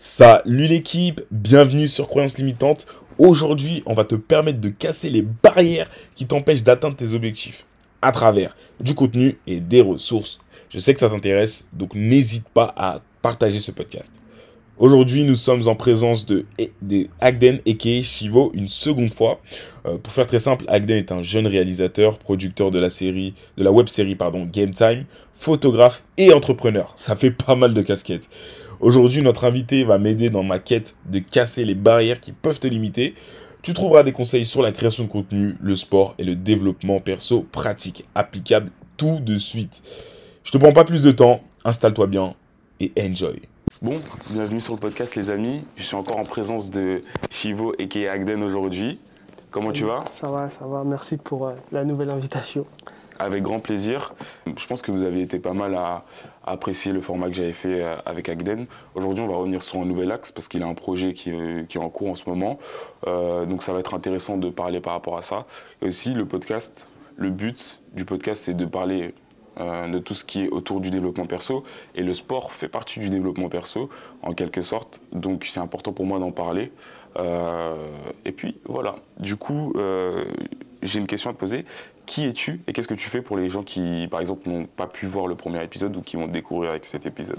Salut l'équipe, bienvenue sur Croyances Limitantes. Aujourd'hui, on va te permettre de casser les barrières qui t'empêchent d'atteindre tes objectifs à travers du contenu et des ressources. Je sais que ça t'intéresse, donc n'hésite pas à partager ce podcast. Aujourd'hui, nous sommes en présence de, de Agden et Shivo une seconde fois. Euh, pour faire très simple, Agden est un jeune réalisateur, producteur de la série, de la web série pardon, Game Time, photographe et entrepreneur. Ça fait pas mal de casquettes. Aujourd'hui, notre invité va m'aider dans ma quête de casser les barrières qui peuvent te limiter. Tu trouveras des conseils sur la création de contenu, le sport et le développement perso pratique, applicable tout de suite. Je te prends pas plus de temps, installe-toi bien et enjoy. Bon, bienvenue sur le podcast les amis. Je suis encore en présence de Chivo et Agden aujourd'hui. Comment tu vas? Ça va, ça va. Merci pour euh, la nouvelle invitation. Avec grand plaisir. Je pense que vous avez été pas mal à, apprécier le format que j'avais fait euh, avec Agden. Aujourd'hui, on va revenir sur un nouvel axe parce qu'il a un projet qui, est en cours en ce moment. Euh, donc ça va être intéressant de parler par rapport à ça. Et aussi, le podcast, le but du podcast, c'est de parler euh, de tout ce qui est autour du développement perso. Et le sport fait partie du développement perso, en quelque sorte. Donc c'est important pour moi d'en parler. Euh, et puis voilà. Du coup, euh, j'ai une question à te poser. Qui es-tu et qu'est-ce que tu fais pour les gens qui, par exemple, n'ont pas pu voir le premier épisode ou qui vont découvrir avec cet épisode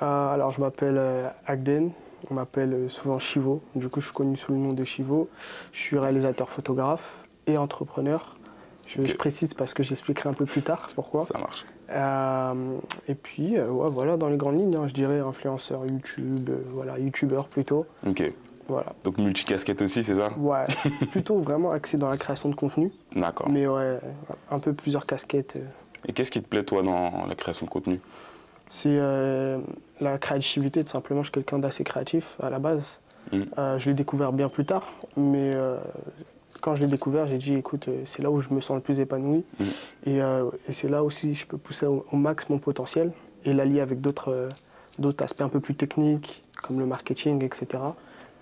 Alors, je m'appelle Agden. On m'appelle souvent Chivo. Du coup, je suis connu sous le nom de Chivo. Je suis réalisateur photographe et entrepreneur. Je, précise parce que j'expliquerai un peu plus tard pourquoi. Ça marche. Euh, et puis, euh, voilà, dans les grandes lignes, hein, je dirais influenceur YouTube, euh, voilà, youtubeur plutôt. Ok. Voilà. Donc multicasquette aussi, c'est ça Ouais, plutôt vraiment axé dans la création de contenu. D'accord. Mais ouais, un peu plusieurs casquettes. Et qu'est-ce qui te plaît, toi, dans la création de contenu? C'est la créativité, tout simplement. Je suis quelqu'un d'assez créatif à la base. Mm. je l'ai découvert bien plus tard, mais quand je l'ai découvert, j'ai dit, écoute, euh, c'est là où je me sens le plus épanoui. Mm. Euh, et, c'est là aussi je peux pousser au, max mon potentiel et l'allier avec d'autres euh, d'autres aspects un peu plus techniques, comme le marketing, etc.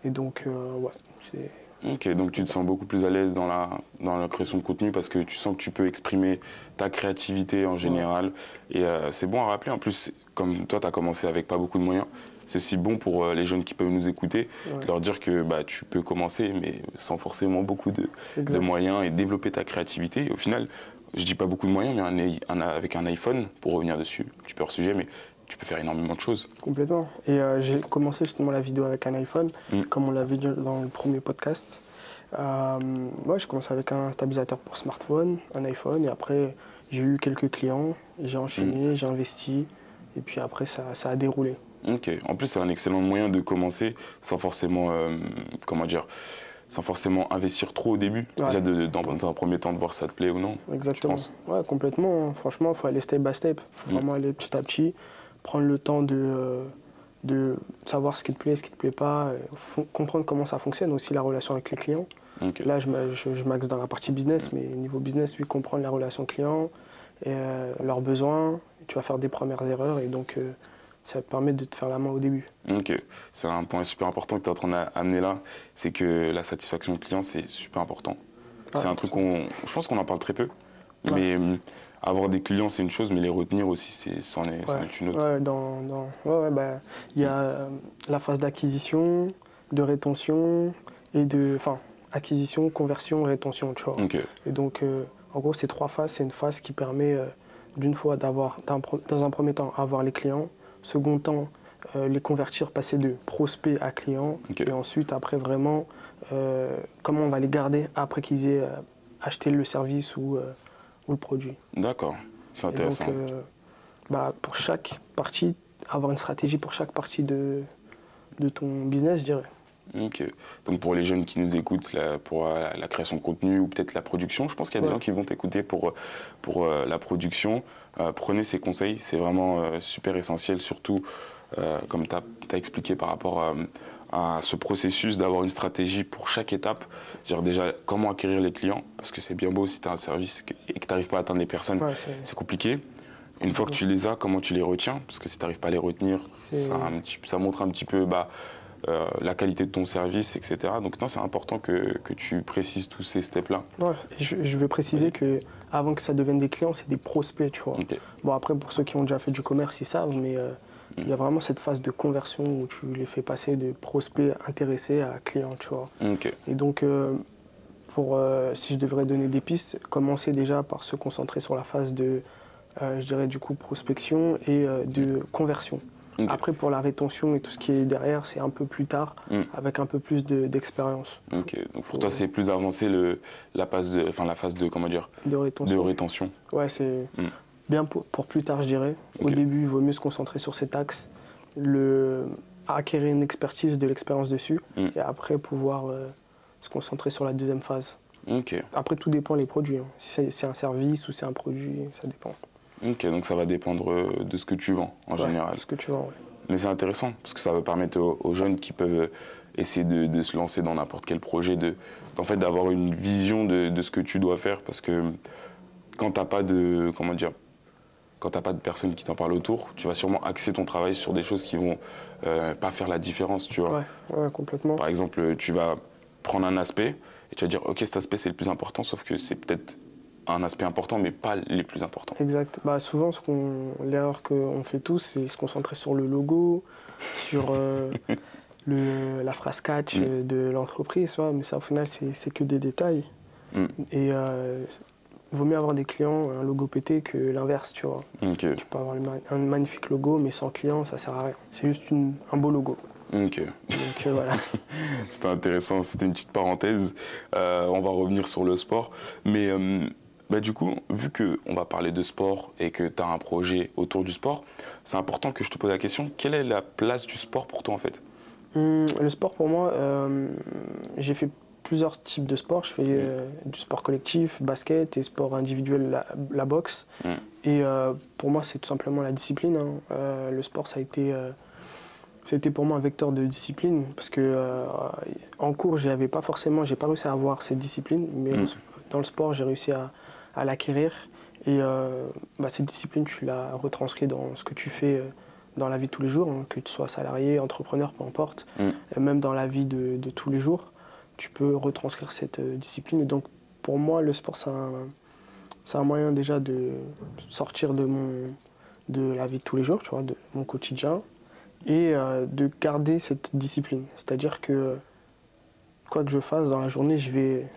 Et donc, ouais, c'est... Ok, donc tu te sens beaucoup plus à l'aise dans la, dans la création de contenu parce que tu sens que tu peux exprimer ta créativité en général. Et c'est bon à rappeler, en plus, comme toi, tu as commencé avec pas beaucoup de moyens, c'est aussi bon pour euh, les jeunes qui peuvent nous écouter, de leur dire que bah, tu peux commencer, mais sans forcément beaucoup de, moyens et développer ta créativité. au final, je dis pas beaucoup de moyens, mais avec un iPhone, pour revenir dessus, tu peux hors sujet, mais tu peux faire énormément de choses. Complètement. Et euh, j'ai commencé justement la vidéo avec un iPhone, mm. comme on l'avait dit dans le premier podcast. Euh, moi, j'ai commencé avec un stabilisateur pour smartphone, un iPhone, et après, j'ai eu quelques clients, j'ai enchaîné, mm. j'ai investi, et puis après, ça a déroulé. Ok. En plus, c'est un excellent moyen de commencer sans forcément, euh, comment dire, sans forcément investir trop au début. Déjà, dans, un premier temps, de voir si ça te plaît ou non. Exactement. Ouais, complètement. Franchement, il faut aller step by step. Faut mm. vraiment aller petit à petit, prendre le temps de, euh, de savoir ce qui te plaît, ce qui te plaît pas, euh, comprendre comment ça fonctionne aussi la relation avec les clients. Là, je, je, m'axe dans la partie business, mais niveau business, oui, comprendre la relation client, et, leurs besoins. Tu vas faire des premières erreurs et donc ça te permet de te faire la main au début. Ok, c'est un point super important que tu es en train d'amener là, c'est que la satisfaction client, c'est super important. c'est un truc qu'on, je pense qu'on en parle très peu, mais avoir des clients, c'est une chose, mais les retenir aussi, c'en est, est, une autre. Ouais, dans, dans... Ouais, bah, il y a euh, la phase d'acquisition, de rétention et de, enfin, acquisition, conversion, rétention, tu vois. Et donc, euh, en gros, ces trois phases, c'est une phase qui permet euh, d'une fois d'avoir, dans un premier temps, avoir les clients, Second temps, les convertir, passer de prospect à client. Et ensuite, après, vraiment, comment on va les garder après qu'ils aient acheté le service ou, ou le produit. D'accord, c'est intéressant. Donc, bah, pour chaque partie, avoir une stratégie pour chaque partie de, de ton business, je dirais. Ok. Donc pour les jeunes qui nous écoutent, pour la, création de contenu ou peut-être la production, je pense qu'il y a des gens qui vont t'écouter pour, pour la production. Euh, prenez ces conseils, c'est vraiment euh, super essentiel, surtout euh, comme tu as, expliqué par rapport à ce processus d'avoir une stratégie pour chaque étape. Dire déjà comment acquérir les clients, parce que c'est bien beau si tu as un service et que tu n'arrives pas à atteindre les personnes, c'est compliqué. Une fois que tu les as, comment tu les retiens? Parce que si tu n'arrives pas à les retenir, ça, ça, montre un petit peu bah, la qualité de ton service, etc. Donc non, c'est important que, que, tu précises tous ces steps-là. Ouais, je, je, veux préciser que avant que ça devienne des clients, c'est des prospects, tu vois. Bon, après, pour ceux qui ont déjà fait du commerce, ils savent, mais euh, Il y a vraiment cette phase de conversion où tu les fais passer de prospect intéressé à client, tu vois. Et donc, euh, pour, euh, si je devrais donner des pistes, commencer déjà par se concentrer sur la phase de, euh, je dirais, du coup, prospection et de conversion. Après, pour la rétention et tout ce qui est derrière, c'est un peu plus tard, mm. avec un peu plus d'expérience. ok, donc pour toi, c'est plus avancé le, la, phase de, enfin, la phase de, comment dire De rétention. De rétention. Ouais, c'est mm. Bien pour, pour, plus tard, je dirais. Au début, il vaut mieux se concentrer sur cet axe, le, acquérir une expertise, de l'expérience dessus, mm. et après pouvoir euh, se concentrer sur la deuxième phase. Après, tout dépend des produits. Hein. Si c'est un service ou c'est un produit, ça dépend. Ok, donc ça va dépendre euh, de ce que tu vends en général. De ce que tu vends, oui. Mais c'est intéressant parce que ça va permettre aux, jeunes qui peuvent essayer de, se lancer dans n'importe quel projet, de, en fait, d'avoir une vision de, de, ce que tu dois faire parce que quand t'as pas de, comment dire, quand t'as pas de personnes qui t'en parlent autour, tu vas sûrement axer ton travail sur des choses qui vont euh, pas faire la différence, tu vois. Ouais, ouais, complètement. Par exemple, tu vas prendre un aspect et tu vas dire, ok, cet aspect c'est le plus important, sauf que c'est peut-être un aspect important, mais pas les plus importants. Exact. Bah, souvent, ce qu'on, l'erreur qu'on fait tous, c'est se concentrer sur le logo, sur euh, le, la phrase catch mm. de l'entreprise, mais ça, au final, c'est, que des détails. Mm. Et euh, vaut mieux avoir des clients, un logo pété, que l'inverse, tu vois. Tu peux avoir un magnifique logo, mais sans client, ça sert à rien. C'est juste un beau logo. Ok. Donc euh, voilà. c'était intéressant, c'était une petite parenthèse. Euh, on va revenir sur le sport. Mais bah, du coup, vu qu'on va parler de sport et que tu as un projet autour du sport, c'est important que je te pose la question, quelle est la place du sport pour toi en fait? Hum, Le sport pour moi, euh, j'ai fait plusieurs types de sports. Je fais euh, du sport collectif, basket et sport individuel, la, boxe. Hum. Et euh, pour moi, c'est tout simplement la discipline. Hein. le sport, ça a été c'était pour moi un vecteur de discipline parce que en cours j'avais pas forcément j'ai pas réussi à avoir cette discipline mais hum. dans le sport j'ai réussi à, à l'acquérir. Et euh, bah, cette discipline, tu l'as retranscrit dans ce que tu fais euh, dans la vie de tous les jours, hein, que tu sois salarié, entrepreneur, peu importe, mm. même dans la vie de, tous les jours, tu peux retranscrire cette euh, discipline. Et donc, pour moi, le sport, c'est un, un, moyen déjà de sortir de, mon, de la vie de tous les jours, tu vois, de mon quotidien, et de garder cette discipline. C'est-à-dire que quoi que je fasse dans la journée, je vais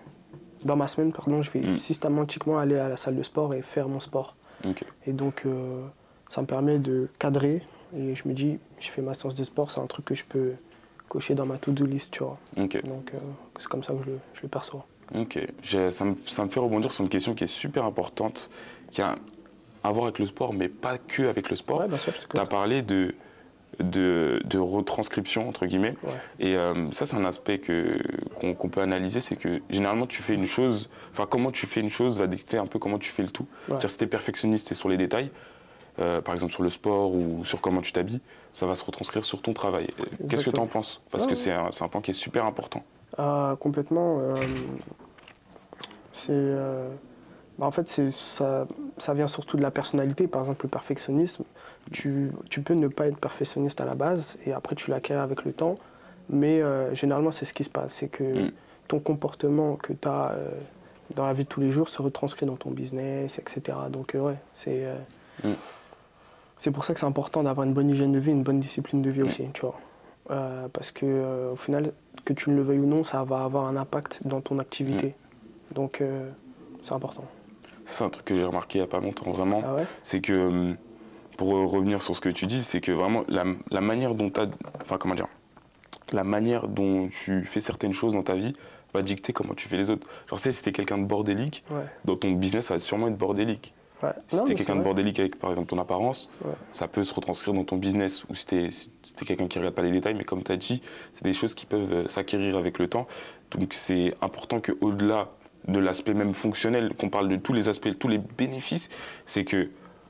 dans ma semaine, pardon, je vais mm. systématiquement aller à la salle de sport et faire mon sport. Et donc, euh, ça me permet de cadrer. Et je me dis, je fais ma séance de sport, c'est un truc que je peux cocher dans ma to-do list, tu vois. Donc, euh, c'est comme ça que je le, je le perçois. Ok. Ça me, ça me, fait rebondir sur une question qui est super importante, qui a à voir avec le sport, mais pas que avec le sport. tu as parlé de de, de, retranscription, entre guillemets. Et euh, ça, c'est un aspect qu'on peut analyser, c'est que généralement, tu fais une chose, enfin, comment tu fais une chose va dicter un peu comment tu fais le tout. C'est-à-dire, si tu es perfectionniste et sur les détails, euh, par exemple sur le sport ou sur comment tu t'habilles, ça va se retranscrire sur ton travail. Qu'est-ce que tu en penses? Parce que c'est un, un, point qui est super important. Ah, complètement. Euh, c'est. Bah, en fait, ça, ça vient surtout de la personnalité. Par exemple, le perfectionnisme, tu, tu, peux ne pas être perfectionniste à la base et après tu l'acquiers avec le temps. Mais euh, généralement, c'est ce qui se passe. C'est que mm. ton comportement que tu as euh, dans la vie de tous les jours se retranscrit dans ton business, etc. Donc, euh, ouais, c'est. Mm. C'est pour ça que c'est important d'avoir une bonne hygiène de vie, une bonne discipline de vie mm. aussi, tu vois. parce que au final, que tu ne le veuilles ou non, ça va avoir un impact dans ton activité. Donc, c'est important. C'est un truc que j'ai remarqué il n'y a pas longtemps, vraiment. Ah c'est que hum, pour revenir sur ce que tu dis, c'est que vraiment la, manière dont tu enfin comment dire, la manière dont tu fais certaines choses dans ta vie va dicter comment tu fais les autres. Genre, sais, si t'es quelqu'un de bordélique, dans ton business, ça va sûrement être bordélique. Si t'es quelqu'un de bordélique avec, par exemple, ton apparence, ça peut se retranscrire dans ton business. Ou si t'es si quelqu'un qui regarde pas les détails, mais comme tu as dit, c'est des choses qui peuvent euh, s'acquérir avec le temps. Donc, c'est important qu'au-delà de l'aspect même fonctionnel, qu'on parle de tous les aspects, tous les bénéfices, c'est que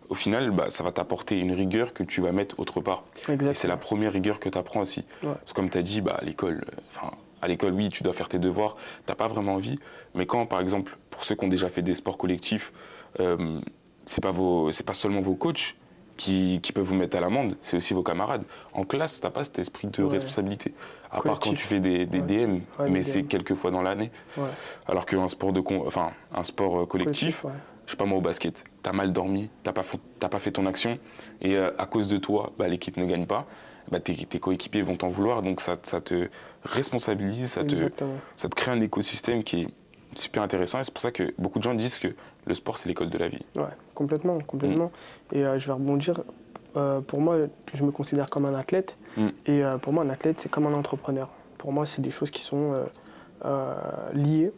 au final, bah, ça va t'apporter une rigueur que tu vas mettre autre part. Et c'est la première rigueur que tu apprends aussi. Parce que comme tu as dit, bah, à l'école, euh, enfin, à l'école, oui, tu dois faire tes devoirs, t'as pas vraiment envie. Mais quand, par exemple, pour ceux qui ont déjà fait des sports collectifs, euh, c'est pas vos, c'est pas seulement vos coachs qui, qui peuvent vous mettre à l'amende, c'est aussi vos camarades. En classe, t'as pas cet esprit de responsabilité. À part quand tu fais des, des DM, mais c'est quelques fois dans l'année. Alors qu'un sport de, enfin, un sport euh, collectif je sais pas moi au basket, tu as mal dormi, tu pas, pas fait ton action, et à cause de toi, bah, l'équipe ne gagne pas, bah, tes, coéquipiers vont t'en vouloir, donc ça, ça, te responsabilise, ça te, ça te crée un écosystème qui est super intéressant, et c'est pour ça que beaucoup de gens disent que le sport, c'est l'école de la vie. Ouais, complètement, complètement. Mm. Et je vais rebondir, pour moi, je me considère comme un athlète, mm. et pour moi, un athlète, c'est comme un entrepreneur. Pour moi, c'est des choses qui sont euh, liées.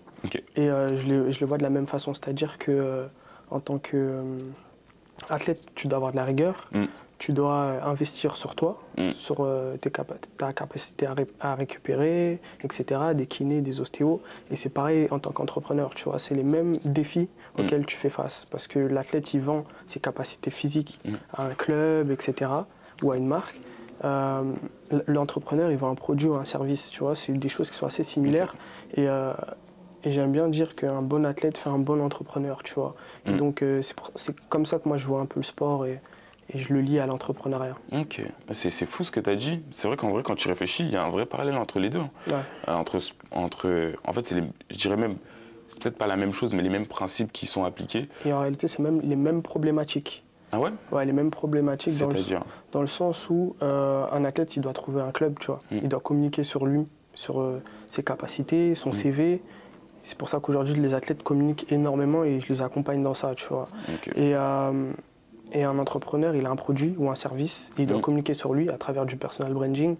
Et euh, je, le, je, le, vois de la même façon, c'est-à-dire que euh, en tant qu'athlète, tu dois avoir de la rigueur, mm. Tu dois investir sur toi, mm. sur tes ta capacité à, récupérer, etc., des kinés, des ostéos. Et c'est pareil en tant qu'entrepreneur, tu vois, c'est les mêmes défis mm. auxquels tu fais face. Parce que l'athlète, il vend ses capacités physiques à un club, etc., ou à une marque. Euh, l'entrepreneur, il vend un produit ou un service, tu vois, c'est des choses qui sont assez similaires. Et, euh, et j'aime bien dire qu'un bon athlète fait un bon entrepreneur, tu vois. Et mm. donc, euh, c'est comme ça que moi, je vois un peu le sport et, et je le lie à l'entrepreneuriat. Ok, c'est fou ce que tu as dit. C'est vrai qu'en vrai, quand tu réfléchis, il y a un vrai parallèle entre les deux. Ouais. entre, entre, en fait, les, je dirais même, c'est peut-être pas la même chose, mais les mêmes principes qui sont appliqués. Et en réalité, c'est même les mêmes problématiques. Ah ouais? Ouais, les mêmes problématiques dans le, dans le sens où euh, un athlète, il doit trouver un club, tu vois. Mm. Il doit communiquer sur lui, sur euh, ses capacités, son mm. CV. C'est pour ça qu'aujourd'hui, les athlètes communiquent énormément et je les accompagne dans ça, tu vois. Et, euh, et, un entrepreneur, il a un produit ou un service et il doit mm. communiquer sur lui à travers du personal branding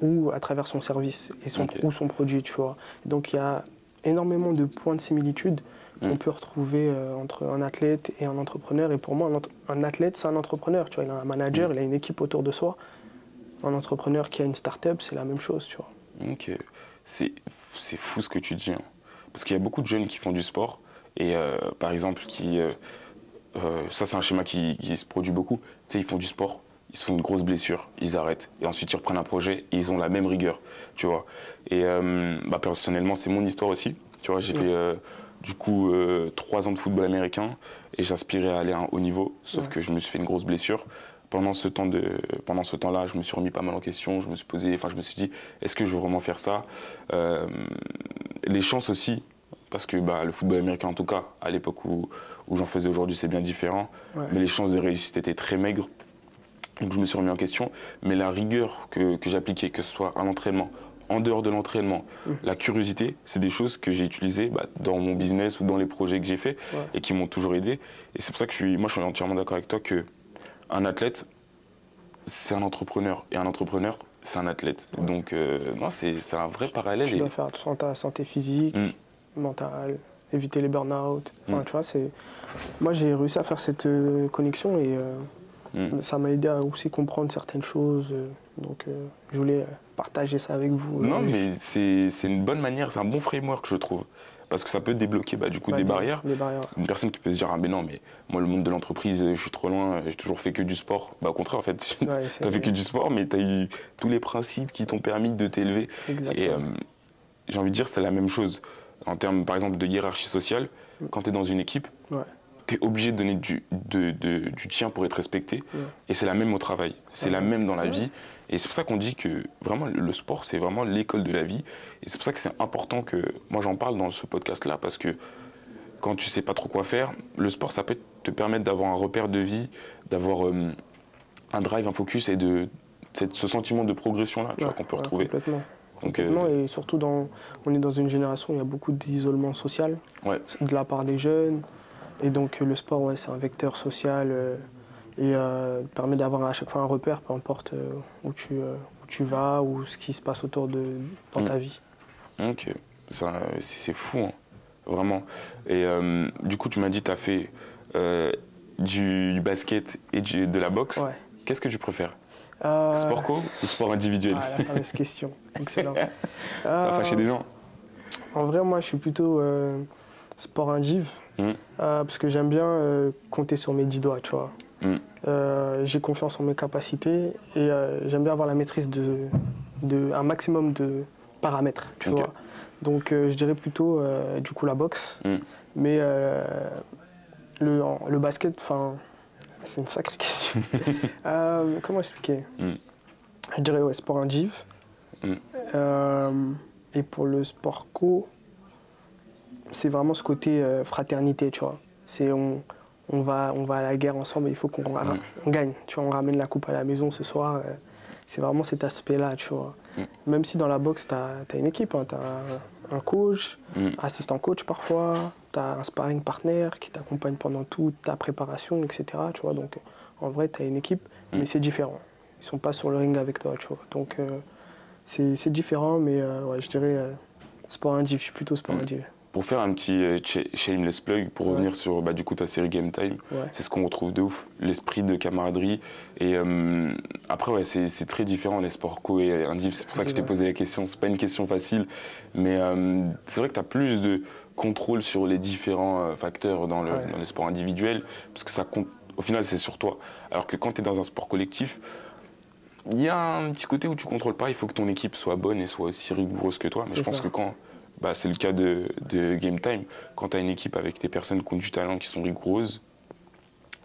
ou à travers son service et son, ou son produit, tu vois. Donc il y a énormément de points de similitude on mm. peut retrouver euh, entre un athlète et un entrepreneur. Et pour moi, un, athlète, c'est un entrepreneur. Tu vois, il a un manager, mm. il a une équipe autour de soi. Un entrepreneur qui a une start-up, c'est la même chose. Tu vois. Ok. C'est fou ce que tu dis. Hein. Parce qu'il y a beaucoup de jeunes qui font du sport. Et euh, par exemple, qui. Euh, ça, c'est un schéma qui, se produit beaucoup. Tu sais, ils font du sport, ils font une grosse blessure, ils arrêtent. Et ensuite, ils reprennent un projet et ils ont la même rigueur. Tu vois. Et bah, personnellement, c'est mon histoire aussi. Tu vois, j'ai mm. fait du coup euh, trois ans de football américain et j'aspirais à aller à un haut niveau, sauf que je me suis fait une grosse blessure. Pendant ce temps de, pendant ce temps-là, je me suis remis pas mal en question. Je me suis posé, enfin, je me suis dit, est-ce que je veux vraiment faire ça? Euh, Les chances aussi, parce que bah, le football américain, en tout cas, à l'époque où, où j'en faisais aujourd'hui, c'est bien différent. Mais les chances de réussite étaient très maigres. Donc je me suis remis en question. Mais la rigueur que, que j'appliquais, que ce soit à l'entraînement, en dehors de l'entraînement. Mmh. La curiosité, c'est des choses que j'ai utilisées bah, dans mon business ou dans les projets que j'ai faits et qui m'ont toujours aidé. Et c'est pour ça que je suis, moi, je suis entièrement d'accord avec toi que un athlète, c'est un entrepreneur et un entrepreneur, c'est un athlète. Donc, euh, non, c'est un vrai parallèle. Tu dois faire attention à ta santé physique, mmh. mentale, éviter les burn-out. Mmh. tu vois, moi, j'ai réussi à faire cette euh, connexion et euh, ça m'a aidé à aussi comprendre certaines choses. donc, je voulais partager ça avec vous. Non, mais c'est une bonne manière, c'est un bon framework, je trouve. Parce que ça peut débloquer bah, du coup des, barrières. Une personne qui peut se dire Ah, mais non, mais moi, le monde de l'entreprise, je suis trop loin, j'ai toujours fait que du sport. Bah, au contraire, en fait, tu as fait que du sport, mais tu as eu tous les principes qui t'ont permis de t'élever. Et euh, j'ai envie de dire, c'est la même chose. En termes, par exemple, de hiérarchie sociale, mm. quand tu es dans une équipe, tu es obligé de donner du, de, du tien pour être respecté. Et c'est la même au travail, c'est la même dans la vie. Et c'est pour ça qu'on dit que vraiment le sport, c'est vraiment l'école de la vie. Et c'est pour ça que c'est important que moi j'en parle dans ce podcast-là, parce que quand tu sais pas trop quoi faire, le sport, ça peut te permettre d'avoir un repère de vie, d'avoir euh, un drive, un focus et de ce sentiment de progression-là qu'on peut retrouver. Complètement. Euh, Et surtout, dans, on est dans une génération où il y a beaucoup d'isolement social de la part des jeunes. Et donc le sport, ouais, c'est un vecteur social euh, et euh, permet d'avoir à chaque fois un repère, peu importe euh, où, tu, où tu vas ou ce qui se passe autour de dans ta mm. vie. Ok, c'est fou, hein. vraiment. Et du coup, tu m'as dit tu as fait du, basket et de la boxe. Qu'est-ce que tu préfères? Sport co ou sport individuel Ah, la fameuse question. Excellent. Ça a fâché des gens. En vrai, moi, je suis plutôt sport indiv. Mm. Euh, parce que j'aime bien euh, compter sur mes dix doigts, tu vois. Mm. Euh, j'ai confiance en mes capacités et j'aime bien avoir la maîtrise de, de, un maximum de paramètres, tu vois. Donc je dirais plutôt du coup la boxe, mm. mais le, le basket, enfin, c'est une sacrée question. comment expliquer? Je dirais ouais, sport indiv. et pour le sport co, c'est vraiment ce côté euh, fraternité, tu vois. C'est on, on va, on va à la guerre ensemble, il faut qu'on gagne. Tu vois, on ramène la coupe à la maison ce soir. Euh, c'est vraiment cet aspect-là, tu vois. Mm. Même si dans la boxe, tu as, une équipe, hein, tu as un, coach, mm. assistant coach parfois, tu as un sparring partner qui t'accompagne pendant toute ta préparation, etc. Tu vois, donc en vrai, tu as une équipe, mm. mais c'est différent. Ils sont pas sur le ring avec toi, tu vois. Donc euh, c'est différent, mais euh, ouais, je dirais sport indiv, je suis plutôt sport indiv. Pour faire un petit euh, shameless plug, pour revenir sur bah, du coup ta série Game Time, c'est ce qu'on retrouve de ouf, l'esprit de camaraderie. Et euh, après, ouais, c'est très différent les sports co et indiv. C'est pour ça que je t'ai posé la question. C'est pas une question facile, mais euh, c'est vrai que tu as plus de contrôle sur les différents facteurs dans, le, dans les sports individuels, parce que ça compte. Au final, c'est sur toi. Alors que quand tu es dans un sport collectif, il y a un petit côté où tu contrôles pas, il faut que ton équipe soit bonne et soit aussi rigoureuse que toi. Mais je pense que quand bah, c'est le cas de, Game Time. Quand tu as une équipe avec des personnes qui ont du talent, qui sont rigoureuses,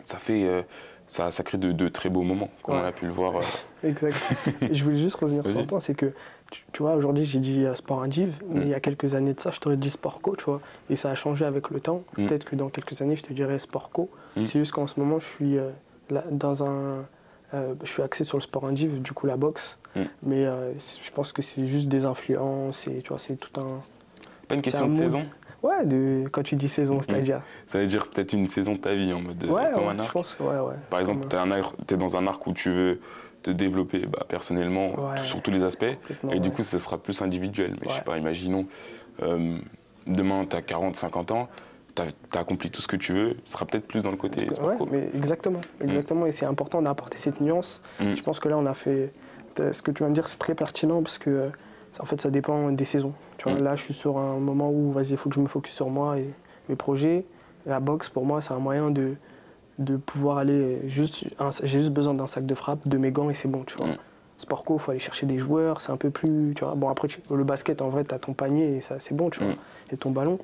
ça fait. Euh, ça, ça, crée de, très beaux moments, comme on a pu le voir. Euh. exact. je voulais juste revenir sur un point, c'est que, tu, vois, aujourd'hui j'ai dit euh, sport indiv, mais mm. il y a quelques années de ça, je t'aurais dit sport co, tu vois, et ça a changé avec le temps. Mm. Peut-être que dans quelques années, je te dirais sport co. Mm. C'est juste qu'en ce moment, je suis dans un. je suis axé sur le sport indiv, du coup la boxe, mais je pense que c'est juste des influences, et tu vois, c'est tout un pas une question de saison Ouais, de, quand tu dis saison, c'est-à-dire Ça veut dire peut-être une saison de ta vie en mode ouais, comme un arc. Je pense, ouais, ouais, Par exemple, tu es, dans un arc où tu veux te développer bah, personnellement sur tous les aspects, et du coup, ça sera plus individuel. Mais je sais pas, imaginons, euh, demain, tu as 40, 50 ans, tu as, accompli tout ce que tu veux, ce sera peut-être plus dans le côté sport mais Exactement, mm. exactement, et c'est important d'apporter cette nuance. Mm. Je pense que là, on a fait. Ce que tu viens de dire, c'est très pertinent parce que en fait, ça dépend des saisons. Tu vois, mm. Là, je suis sur un moment où, vas-y, il faut que je me focus sur moi et mes projets. La boxe, pour moi, c'est un moyen de, de pouvoir aller juste. J'ai juste besoin d'un sac de frappe, de mes gants et c'est bon, tu vois. Mm. Sport co, il faut aller chercher des joueurs, c'est un peu plus. Tu vois. Bon, après, le basket, en vrai, tu as ton panier et ça, c'est bon, tu vois. Mm. Et ton ballon.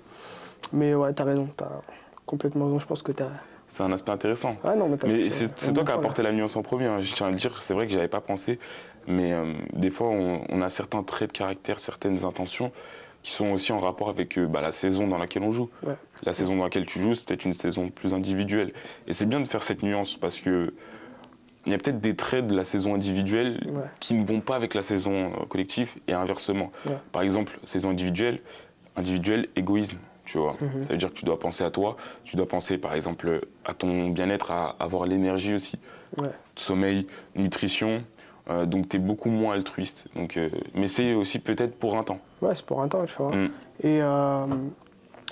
Mais ouais, tu as raison, tu as complètement raison. Je pense que tu as. C'est un aspect intéressant. Ah non, mais, mais c'est toi qui as apporté la nuance en premier. Hein. Je tiens à le dire, c'est vrai que j'avais pas pensé. Mais euh, des fois, on, a certains traits de caractère, certaines intentions qui sont aussi en rapport avec euh, bah, la saison dans laquelle on joue. La saison dans laquelle tu joues, c'était une saison plus individuelle. Et c'est bien de faire cette nuance parce que il y a peut-être des traits de la saison individuelle qui ne vont pas avec la saison euh, collective et inversement. Par exemple, saison individuelle, individuel, égoïsme. Tu vois. Mhm. Ça veut dire que tu dois penser à toi, tu dois penser par exemple à ton bien-être, à avoir l'énergie aussi. Sommeil, nutrition, euh, donc tu es beaucoup moins altruiste. Donc, euh, mais c'est aussi peut-être pour un temps. Ouais, c'est pour un temps, tu vois. Mm. Et euh,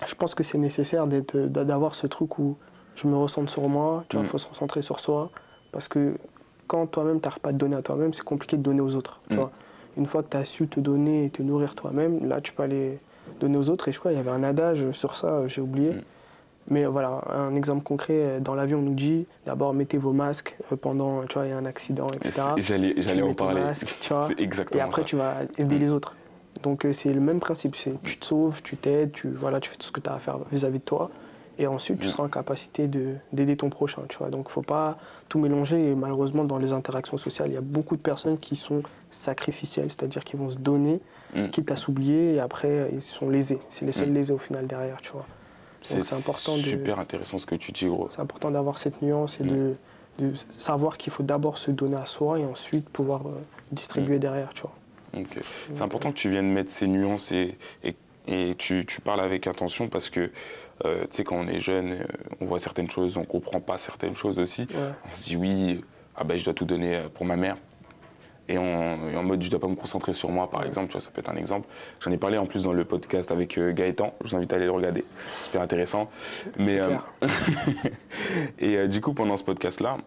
je pense que c'est nécessaire d'avoir ce truc où je me ressens sur moi, tu vois, il mm. faut se concentrer sur soi. Parce que quand toi-même, tu n'arrives pas de donner à toi-même, c'est compliqué de donner aux autres. Tu mm. vois. Une fois que tu as su te donner et te nourrir toi-même, là, tu peux aller donner aux autres. Et je crois qu'il y avait un adage sur ça, j'ai oublié. Mais voilà, un exemple concret, dans l'avion, on nous dit d'abord mettez vos masques euh, pendant, tu vois, il y a un accident, etc. J'allais en parler. tu vois, exactement et après, tu vas aider les autres. Donc euh, c'est le même principe, c'est tu te sauves, tu t'aides, tu, voilà, tu fais tout ce que tu as à faire vis-à-vis de toi. Et ensuite, tu mm. seras en capacité d'aider ton prochain, tu vois. Donc, faut pas tout mélanger. Et malheureusement, dans les interactions sociales, il y a beaucoup de personnes qui sont sacrificielles, c'est-à-dire qui vont se donner, mm. quitte à s'oublier, et après, ils sont lésés. C'est les seuls mm. lésés au final derrière, tu vois. C'est important super intéressant ce que tu dis, gros. C'est important d'avoir cette nuance et de, mm. savoir qu'il faut d'abord se donner à soi et ensuite pouvoir euh, distribuer mm. derrière, tu vois. C'est important que tu viennes mettre ces nuances et, et, tu, tu, parles avec attention parce que, euh, tu sais, quand on est jeune, euh, on voit certaines choses, on comprend pas certaines choses aussi. On se dit, oui, ah ben, je dois tout donner pour ma mère. Et en, mode je dois pas me concentrer sur moi par exemple, tu vois, ça peut être un exemple. J'en ai parlé en plus dans le podcast avec euh, Gaëtan, je vous invite à aller le regarder, super intéressant. Mais euh, et euh, du coup pendant ce podcast là,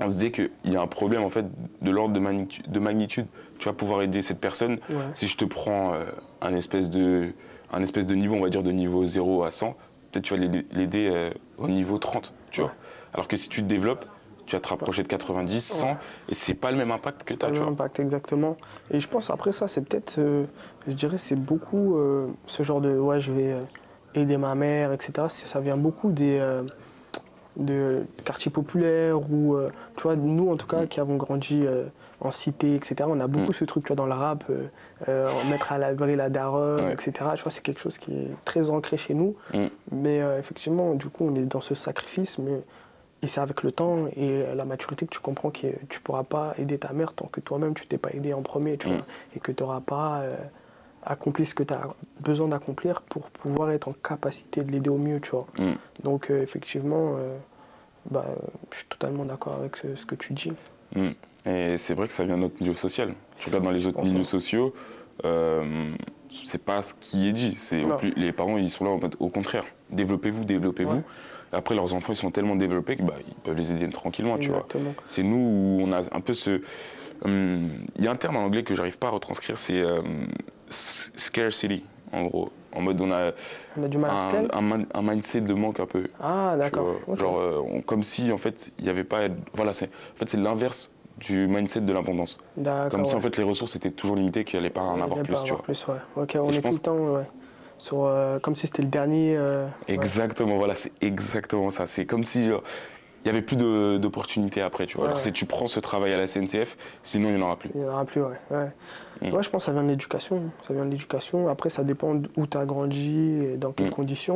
on se dit qu'il y a un problème en fait de l'ordre de magnitude, de magnitude. Tu vas pouvoir aider cette personne si je te prends un espèce de un espèce de niveau, on va dire de niveau 0 à 100, peut-être tu vas l'aider au niveau 30, tu vois. Alors que si tu te développes, tu vas te rapprocher de 90, 100, et c'est pas le même impact que tu as. Pas le même impact, exactement. Et je pense après ça, c'est peut-être, euh, je dirais, c'est beaucoup euh, ce genre de, ouais, je vais euh, aider ma mère, etc. Ça vient beaucoup des, de quartier populaire ou euh, tu vois nous en tout cas qui avons grandi euh, en cité etc on a beaucoup mm. ce truc tu vois dans le rap euh, mettre à l'abri la daronne etc tu vois c'est quelque chose qui est très ancré chez nous mm. mais effectivement du coup on est dans ce sacrifice mais et c'est avec le temps et la maturité que tu comprends que tu pourras pas aider ta mère tant que toi-même tu t'es pas aidé en premier tu mm. vois et que tu n'auras pas accompli ce que tu as besoin d'accomplir pour pouvoir être en capacité de l'aider au mieux, tu vois. Mm. Donc euh, effectivement, euh, bah, je suis totalement d'accord avec ce, que tu dis. Mm. Et c'est vrai que ça vient de notre milieu social. Tu regardes dans les autres milieux sociaux, euh, c'est pas ce qui est dit. C'est les parents ils sont là en mode au contraire, développez-vous, développez-vous. Après leurs enfants ils sont tellement développés qu'ils bah, peuvent les aider tranquillement, tu vois. C'est nous où on a un peu ce hum, il y a un terme en anglais que j'arrive pas à retranscrire, c'est scarcity, en gros. En mode, on a, on a du mal un, un, mindset de manque un peu. Ah, d'accord. Genre, euh, comme si, en fait, il n'y avait pas. Voilà, c'est en fait, l'inverse du mindset de l'abondance. Comme si, en fait, les ressources étaient toujours limitées, qu'il n'y allait pas en avoir plus, tu vois. Plus, ouais. Ok, on est tout le temps, ouais. Sur, euh, comme si c'était le dernier. Euh, exactement, voilà, c'est exactement ça. C'est comme si il n'y avait plus d'opportunités après, tu vois. Alors, si tu prends ce travail à la SNCF, sinon il n'y en aura plus. Il n'y en aura plus, ouais. ouais. Mm. je pense que ça vient de l'éducation. Ça vient de l'éducation. Après, ça dépend où tu as grandi et dans quelles mm. conditions.